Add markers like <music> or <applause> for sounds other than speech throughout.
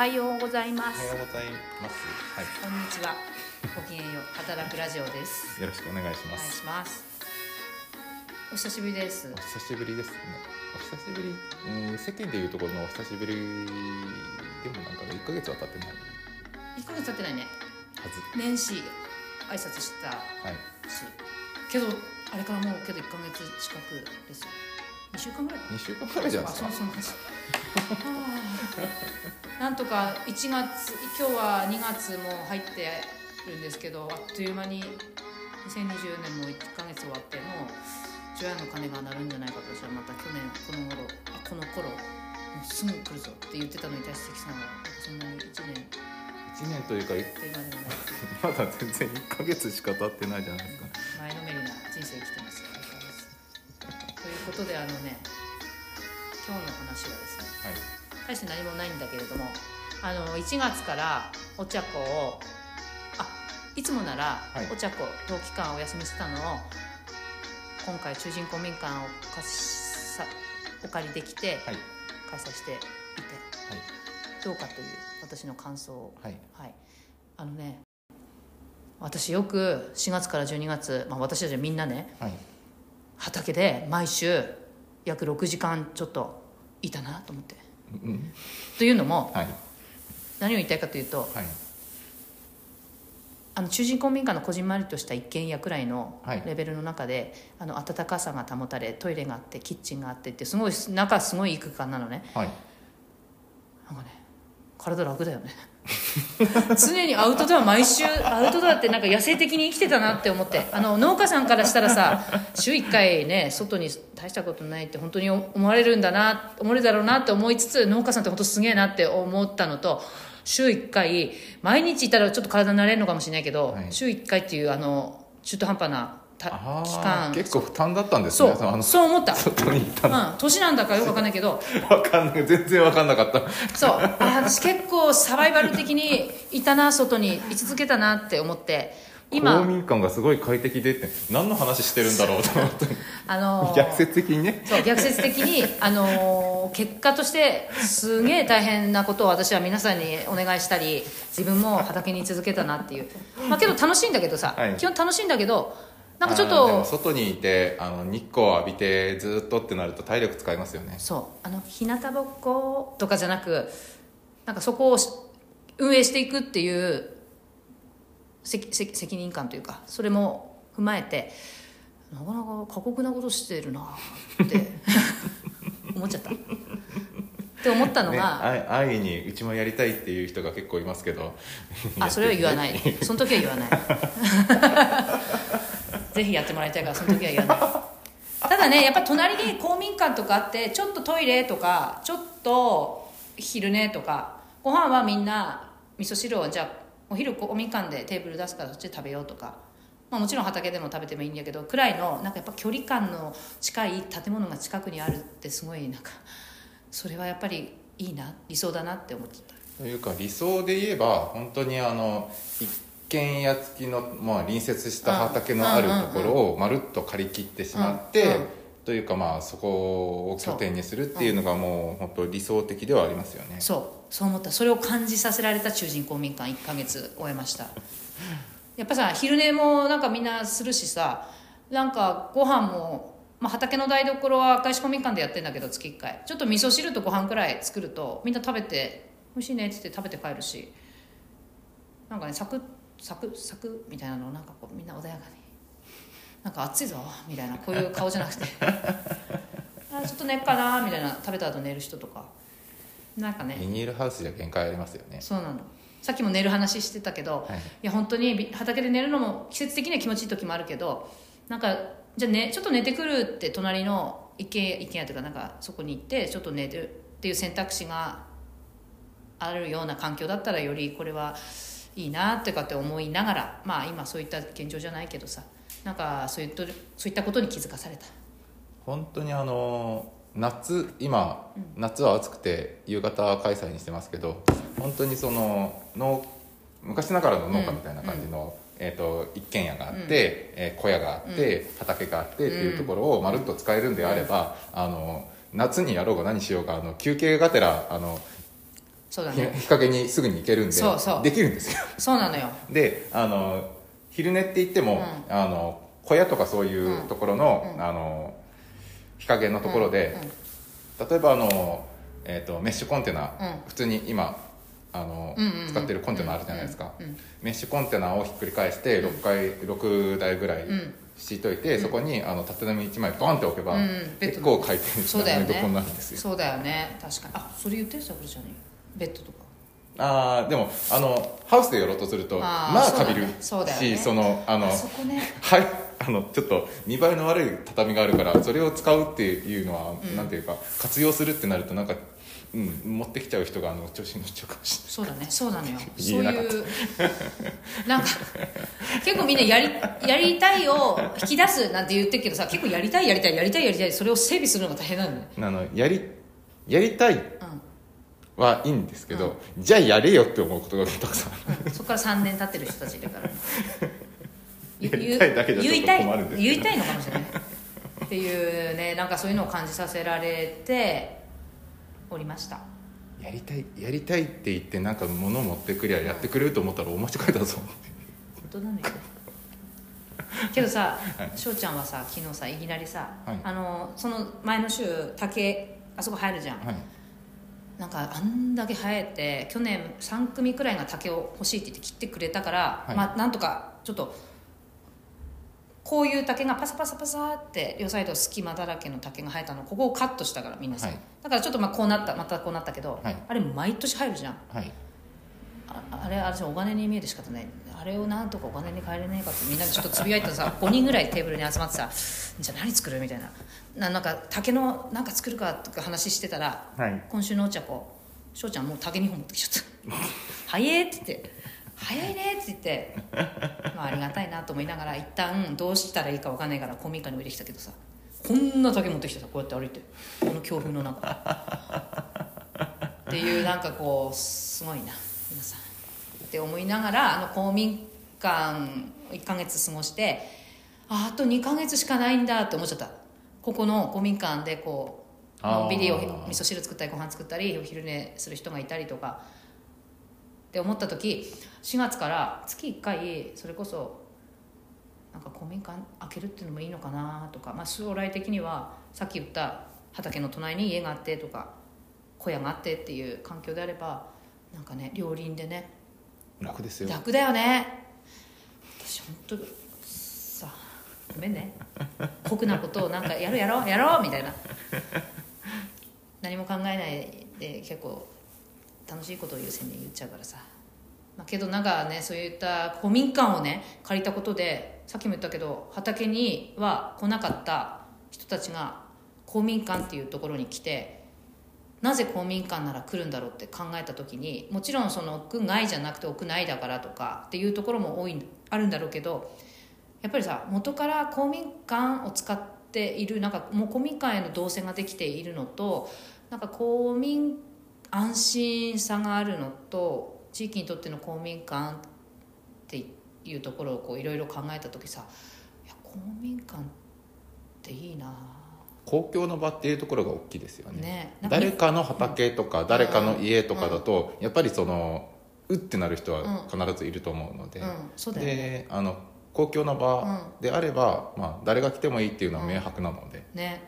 はようございまおはすようございます。はこんにちはごきげんよう働くラジオですい、よろしくお願いしお願います。しますお久しぶりですお久しぶりですね。お久しぶり、うん、世間でいうところのお久しぶりでもなんかね、一ヶ月は経ってないは1ヶ月経ってないねず。年始挨拶したはい。しけどあれからもうけど1ヶ月近くですよ2週間ぐらい二週間くらいじゃないですかあ。そうそうマジはあなんとか1月今日は2月も入ってるんですけどあっという間に2020年も1ヶ月終わってもう除夜の鐘が鳴るんじゃないかと私はまた去年この頃あこの頃もうすぐ来るぞって言ってたのに対して関さんはそんなに1年一年というか、という間でもないまだ全然一ヶ月しか経ってないじゃないですか。前のめりな人生生きてますということであのね今日の話はですねはい。大して何もないんだけれどもあの1月からお茶子をあいつもならはいお茶子冬期間お休みしてたのを今回中人公民館を貸しさお借りできてはい。開催していてどうかという私の感想をはい。はいあのね私よく4月から12月、まあ、私たちはみんなねはい。畑で毎週約6時間ちょっといたなと思ってうん。というのもはい。何を言いたいかというとはい。あの中人公民館のこじんまりとした一軒家くらいのはいレベルの中で、あの温かさが保たれトイレがあってキッチンがあってってすごい中すごいいい空間なのねはい。なんかね体楽だよね <laughs> 常にアウトドア毎週アウトドアってなんか野生的に生きてたなって思って。あの農家さんからしたらさ週1回ね外に大したことないって本当に思われるんだな思われるだろうなって思いつつ農家さんって本当すげえなって思ったのと週1回毎日いたらちょっと体になれるのかもしれないけど、はい。週1回っていうあの中途半端なたあ期あ、間。結構負担だったんですね。そう。あのそう思った、外に行ったの。うん、年なんだかよくわかんないけど。わかんない。全然わかんなかった。そう。あ私結構サバイバル的にいたな外に居続けたなって思って。公今民館がすごい快適でって何の話してるんだろうと思って。あのー。逆説的にね。そう逆説的に、あのー結果としてすげえ大変なことを私は皆さんにお願いしたり自分も畑に居続けたなっていう。まあけど楽しいんだけどさ、はい。基本楽しいんだけどなんかちょっと外にいてあの日光を浴びてずっとってなると体力使いますよね。そう。あの日向ぼっことかじゃなくなんかそこをし運営していくっていう責任感というかそれも踏まえてなかなか過酷なことしてるなって <laughs> 思っちゃった。って思ったのねが、あい安易にうちもやりたいっていう人が結構いますけど。あそれは言わない。<laughs> その時は言わないぜひやってもらいたいからその時は言わない。<laughs> ただねやっぱ隣に公民館とかあってちょっとトイレとかちょっと昼寝とかご飯はみんな味噌汁をじゃあお昼公民館でテーブル出すからそっちで食べようとか、まあ、もちろん畑でも食べてもいいんだけどくらいのなんかやっぱ距離感の近い建物が近くにあるってすごいなんかそれはやっぱりいいな理想だなって思っちゃった。というか理想で言えば本当にあの一軒家付きの、まあ、隣接した畑のあるところをまるっと借り切ってしまって、というかまあそこを拠点にするっていうのがもう本当理想的ではありますよね。そう。そう思った。それを感じさせられた中人公民館1ヶ月終えました。やっぱさ昼寝もなんかみんなするしさなんかご飯も、まあ、畑の台所は赤石公民館でやってんだけど月1回。ちょっと味噌汁とご飯くらい作るとみんな食べて「美味しいね」って言って食べて帰るし。なんかねサクッサクッサクッみたいなのをなんかこうみんな穏やかになんか暑いぞみたいなこういう顔じゃなくて。<laughs> あちょっと寝っかなみたいな食べた後寝る人とか。なんかね。ビニールハウスじゃ限界ありますよね。そうなの。さっきも寝る話してたけど、はい。いや本当にび畑で寝るのも季節的には気持ちいい時もあるけどなんかじゃあ、ね、ちょっと寝てくるって隣の一軒家一軒家というかなんかそこに行ってちょっと寝るっていう選択肢があるような環境だったらよりこれはいいなってかって思いながらまあ今そういった現状じゃないけどさなんかそういったそういったことに気づかされた。本当にあの夏今、夏は暑くて夕方開催にしてますけど本当にその農昔ながらの農家みたいな感じの、えー、と一軒家があって、えー小屋があって、畑があってっていうところをまるっと使えるんであれば、あの夏にやろうが何しようがあの休憩がてらあのそうだね。日陰にすぐに行けるんでそうそう。できるんですよ。そうなのよ。<laughs> であの昼寝って言っても、うあの小屋とかそういうところの,、うん。あの日陰のところで、うん。うん。例えばあの、えー、とメッシュコンテナ、うん。普通に今あの、うんうんうん。使ってるコンテナあるじゃないですか、うんうんメッシュコンテナをひっくり返して6回6台ぐらいうん。敷いといて、そこにあの縦波1枚ボンって置けば、うんベッド結構回転そうだよね。寝床になるんですよ。そうだよね。確かに。あそれ言ってたこれじゃねベッドとか。ああでもあのハウスでやろうとするとあーまあかびるそうだよね。しそのあのあそこね。はいあのちょっと見栄えの悪い畳があるからそれを使うっていうのは、うん。なんていうか活用するってなるとなんか、うん、持ってきちゃう人があの調子に乗っちゃうかもしそうだね。そうなのよ。<laughs> そ言えなかっういうなんか結構みんなやりやりたいを引き出すなんて言ってるけどさ結構やりたいやりたいやりたいやりたいそれを整備するのが大変なのねれないあのやりやりたいうんはい。いんですけど、じゃあやれよって思うことがたくさんある。うん。そこから3年経ってる人たちいるから。ねやりたいだけじゃちょっと困るんです言いたいのかもしれない。っていうねなんかそういうのを感じさせられておりました。やりたいやりたいって言ってなんか物を持ってくりゃやってくれると思ったら大間違いだぞ。本当だねけどさはい。翔、ちゃんはさ昨日さいきなりさ、はい。あのその前の週竹あそこ入るじゃん、はいなんかあんだけ生えて去年3組くらいが竹を欲しいって言って切ってくれたから、はい。まあなんとかちょっとこういう竹がパサパサパサって両サイド隙間だらけの竹が生えたのここをカットしたからみんなさ、はい。だからちょっとまあこうなったまたこうなったけど、はい。あれ毎年入るじゃん。はい。ああれ私お金に見える仕方ないあれをなんとかお金に変えれねえかってみんなでちょっとつぶやいてさ <laughs> 5人ぐらいテーブルに集まってさじゃあ何作るみたいな。ななんか竹のなんか作るかとか話してたらはい。今週のお茶子翔ちゃんもう竹2本持ってきちゃった「<laughs> 早え」って言って「早いね」って言って、まあ、ありがたいなと思いながら一旦どうしたらいいか分かんないから公民館に置いてきたけどさこんな竹持ってきてさこうやって歩いてこの強風の中。っていうなんかこうすごいな皆さんって思いながらあの公民館1ヶ月過ごしてああと2ヶ月しかないんだって思っちゃった。ここの公民館でこうあー。ビリを味噌汁作ったりご飯作ったりお昼寝する人がいたりとかって思った時4月から月1回それこそなんか公民館開けるっていうのもいいのかなとか、まあ、将来的にはさっき言った畑の隣に家があってとか小屋があってっていう環境であればなんかね両輪でね楽。ですよ。楽だよね。私本当さごめんね。酷なことをなんかやろうやろうやろうみたいな。何も考えないで結構楽しいことを優先に言っちゃうからさ、まあ、けどなんかねそういった古民館をね借りたことでさっきも言ったけど畑には来なかった人たちが公民館っていうところに来てなぜ公民館なら来るんだろうって考えた時にもちろんその屋外じゃなくて屋内だからとかっていうところも多いあるんだろうけどやっぱりさ元から公民館を使っているなんかもう公民館への動線ができているのとなんか公民安心さがあるのと地域にとっての公民館っていうところをいろいろ考えた時さいや公民館っていいな公共の場っていうところが大きいですよね。ね。誰かの畑とか誰かの家とかだとやっぱりそのうってなる人は必ずいると思うので、うん。であの公共の場であれば、まあ、誰が来てもいいっていうのは明白なので、ね。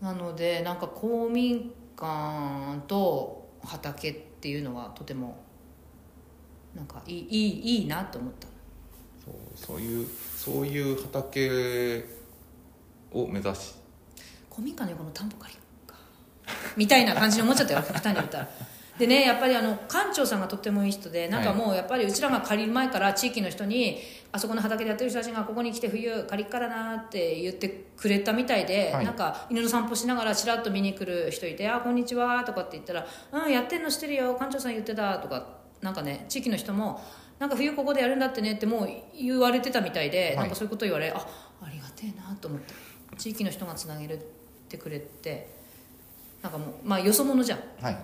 なのでなんか公民館と畑っていうのはとてもなんかいいいいいいなと思った。そうそういうそういう畑を目指し公民館の横の田んぼ借りか。みたいな感じに思っちゃったよ。極端に言ったら。でねやっぱりあの館長さんがとってもいい人でなんかもうやっぱりうちらが借りる前から地域の人にあそこの畑でやってる人たちがここに来て冬借りっからなって言ってくれたみたいで、はい。なんか犬の散歩しながらちらっと見に来る人いて「あこんにちは」とかって言ったら「うんやってんの知ってるよ館長さん言ってた」とかなんかね地域の人も「なんか冬ここでやるんだってね」ってもう言われてたみたいで、はい。なんかそういうこと言われあありがてえなと思って地域の人がつなげてくれてなんかもうまあよそ者じゃん。はい。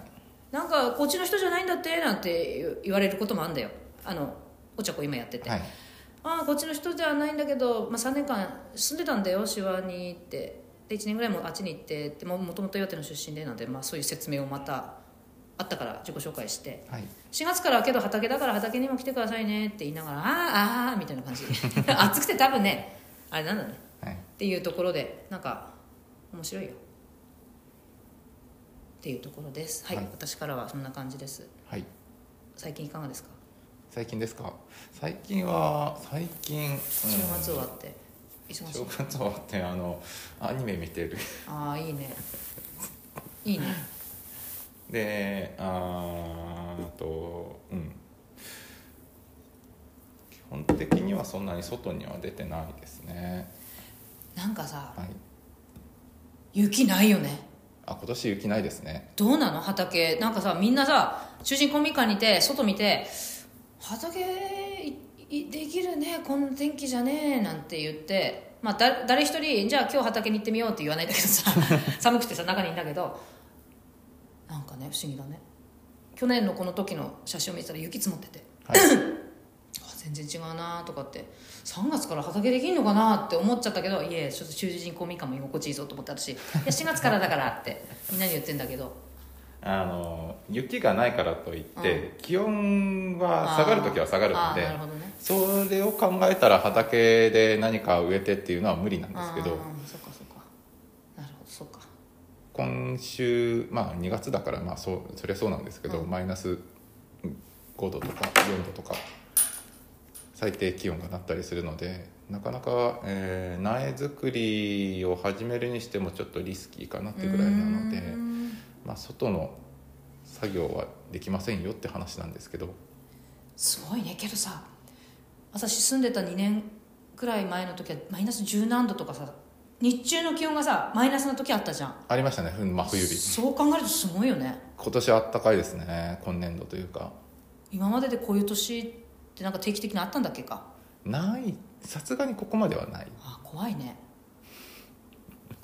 なんかこっちの人じゃないんだってなんて言われることもあるんだよ。あのお茶子今やってて、はい。ああこっちの人じゃないんだけど、まあ、3年間住んでたんだよ手話にって。で1年ぐらいもあっちに行って。でももともと岩手の出身でなんで、まあ、そういう説明をまたあったから自己紹介して。はい。4月からはけど畑だから畑にも来てくださいねって言いながらあーあーみたいな感じ。<laughs> 暑くて多分ねあれなんだね。はいっていうところでなんか面白いよ。っていうところです。はい、はい。私からはそんな感じです。はい。最近いかがですか？最近ですか？最近は最近、うん週末終わって。正月終わってあのアニメ見てる。ああいいね。いいね。<laughs> であとうん。基本的にはそんなに外には出てないですねなんかさはい。雪ないよね。あ今年雪ないですね。どうなの？畑。なんかさみんなさ中心コンビニ館にいて外見て畑いいできるね。こんな天気じゃねえ。なんて言って。まあだ誰一人じゃあ今日畑に行ってみようって言わないんだけどさ <laughs> 寒くてさ中にいんだけどなんかね不思議だね。去年のこの時の写真を見てたら雪積もってて。はい。あ <laughs> 全然違うなとかって3月から畑できんのかなって思っちゃったけどいえちょっと中心公民館も居心地いいぞと思って私。いや4月からだからって <laughs> みんなに言ってんだけど。あの雪がないからといって、気温は下がる時は下がるのでね。それを考えたら畑で何か植えてっていうのは無理なんですけどそっかそっか。なるほどそっか。今週まあ2月だからまあそうそりゃそうなんですけど、うん。マイナス5度とか4度とか最低気温がなったりするのでなかなか、えー苗作りを始めるにしてもちょっとリスキーかなってぐらいなのでまあ、外の作業はできませんよって話なんですけど。すごいねけどさ私住んでた2年くらい前の時はマイナス10何度とかさ日中の気温がさマイナスの時あったじゃん。ありましたね真冬日。そう考えるとすごいよね。今年はあったかいですね今年度というか。今まででこういう年ってなんか定期的にあったんだっけか？ない。さすがにここまではない。あ怖いね。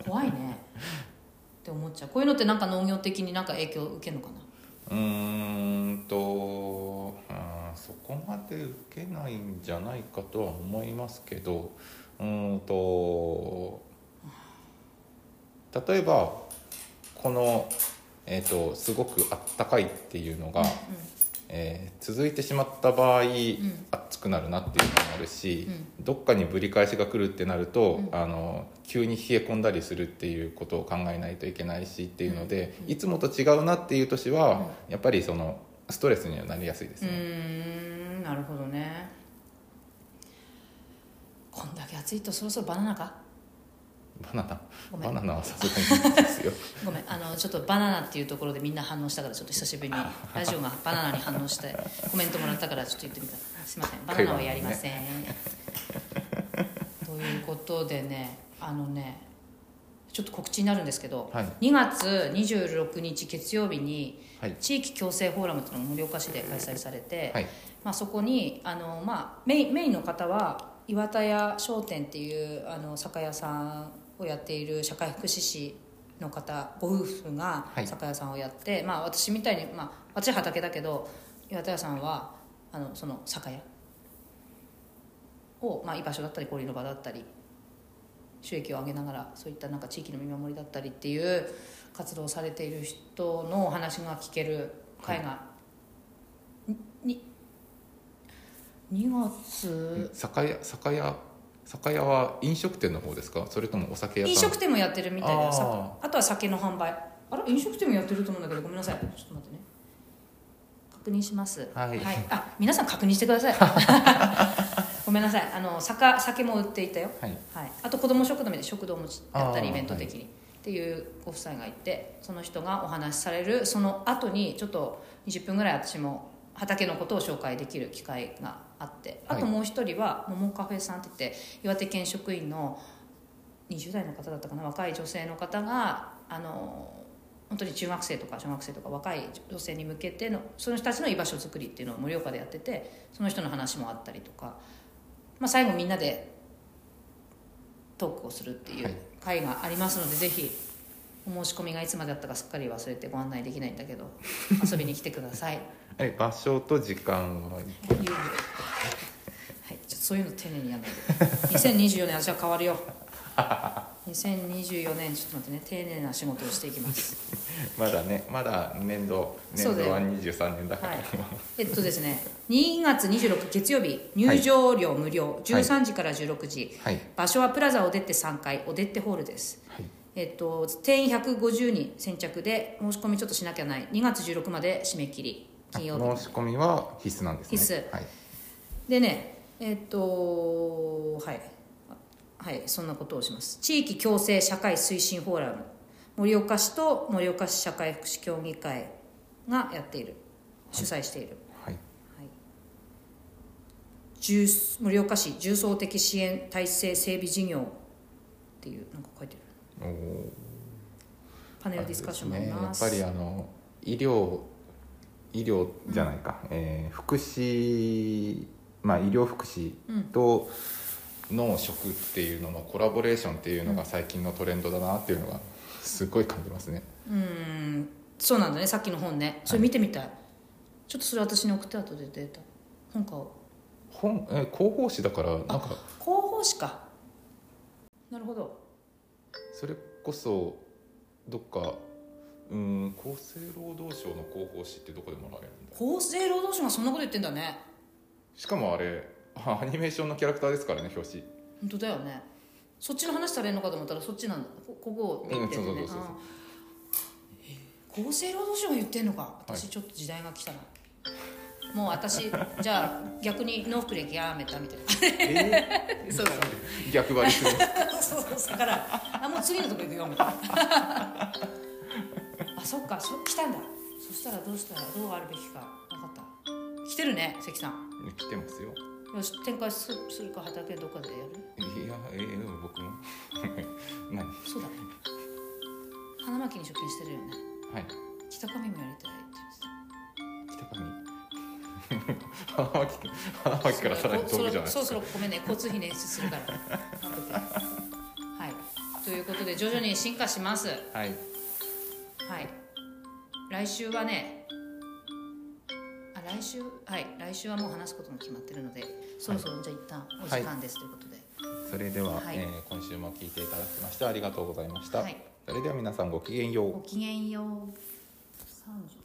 怖いね。って思っちゃう。こういうのってなんか農業的になんか影響受けるのかな？うーんとうんそこまで受けないんじゃないかとは思いますけどうーんと例えばこの、えー、とすごくあったかいっていうのが、えー続いてしまった場合、暑くなるなっていうのもあるし、どっかにぶり返しが来るってなると、あの急に冷え込んだりするっていうことを考えないといけないしっていうので、いつもと違うなっていう年は、やっぱりそのストレスにはなりやすいですうね。ーんなるほどね。こんだけ暑いとそろそろバナナか？バナナ。バナナはさすがにですよ。<laughs> ごめん。あのちょっとバナナっていうところでみんな反応したからちょっと久しぶりにラジオがバナナに反応してコメントもらったからちょっと言ってみた。すいません。バナナはやりません、ということでねあのねちょっと告知になるんですけど、はい。2月26日月曜日にはい。地域共生フォーラムというのが盛岡市で開催されて、はい。まあ、そこにあの、まあ、メインメインの方は岩田屋商店っていうあの酒屋さんをやっている社会福祉士の方ご夫婦がはい。酒屋さんをやって、まあ、私みたいに、まあ、私は畑だけど岩田屋さんはあのその酒屋を、まあ、居場所だったり交流の場だったり収益を上げながらそういったなんか地域の見守りだったりっていう活動をされている人のお話が聞ける会が、に2月？酒屋酒屋酒屋は飲食店の方ですか？それともお酒屋飲食店もやってるみたいでああとは酒の販売。あれ？飲食店もやってると思うんだけどごめんなさい。ちょっと待ってね。確認します。はい。あ皆さん確認してください。<laughs> ごめんなさい。あの酒酒も売っていたよ。はい。はい、あと子ども食堂で食堂もやったりイベント的に、っていうご夫妻がいてその人がお話しされるその後にちょっと20分ぐらい私も畑のことを紹介できる機会があってあともう一人は桃カフェさんって言って岩手県職員の20代の方だったかな若い女性の方があの本当に中学生とか小学生とか若い女性に向けてのその人たちの居場所づくりっていうのを盛岡でやっててその人の話もあったりとか、まあ、最後みんなでトークをするっていうはい。会がありますので、ぜひお申し込みがいつまでだったかすっかり忘れてご案内できないんだけど <laughs> 遊びに来てください。え場所と時間ははい、ちょっとそういうの丁寧にやらないで。2024年私は変わるよ。<laughs> 2024年ちょっと待ってね。丁寧な仕事をしていきます。<laughs> まだねまだ年度年そうだよ度は23年だから、はい。えっとですね2月26月曜日入場料無料、13時から16時、はい。場所はプラザおでって3階おでってホールです。はいえっと定員150人先着で申し込みちょっとしなきゃない。2月16まで締め切り。金曜日。申し込みは必須なんですね。必須。はい、でねえっとはい。あはいそんなことをします。地域共生社会推進フォーラム。盛岡市と盛岡市社会福祉協議会がやっている。主催している、はい、はい、重盛岡市重層的支援体制整備事業っていうなんか書いてあるパネルディスカッションもあります。ね、やっぱりあの医療医療じゃないか、えー福祉まあ医療福祉と農食っていうののコラボレーションっていうのが最近のトレンドだなっていうのがすごい感じますね。うん。そうなんだね。さっきの本ね。それ見てみたい、ちょっとそれ私に送って後でデータ。本買おう。本、えー広報誌だからなんか広報誌か。なるほどそれこそどっかうん厚生労働省の広報誌ってどこでもらえるんだ厚生労働省がそんなこと言ってんだね。しかもあれあ <laughs> アニメーションのキャラクターですからね表紙。本当だよね。そっちの話されるのかと思ったらそっちなんだ。こここを言ってるね。うんそうそうそうそう。あーえ厚生労働省が言ってんのか。はい。私ちょっと時代が来たな、もう私じゃあ逆に農福歴やめたみたいな。え <laughs> そうだー、逆張りする？<laughs> そうそう。だからあもう次のとこ行くよみたいな。<laughs> あそっかそ来たんだ。そしたらどうしたらどうあるべきか。分かった。来てるね関さん。来てますよ。よし展開すするか畑どっかでやる？いやえー、僕も。何？そうだ。ね花巻に出勤してるよね。はい。北上もやりたいって北上？花巻花巻からさらに遠くじゃないですかそろそろごめんね。交通費捻出するからはいということで徐々に進化しますはいはい来週はね。あ来週はい来週はもう話すことも決まってるのでそろそろじゃあ一旦お時間です、ということでそれでは、はいえー今週も聞いていただきましてありがとうございました、はいそれでは皆さんごきげんようごきげんよう30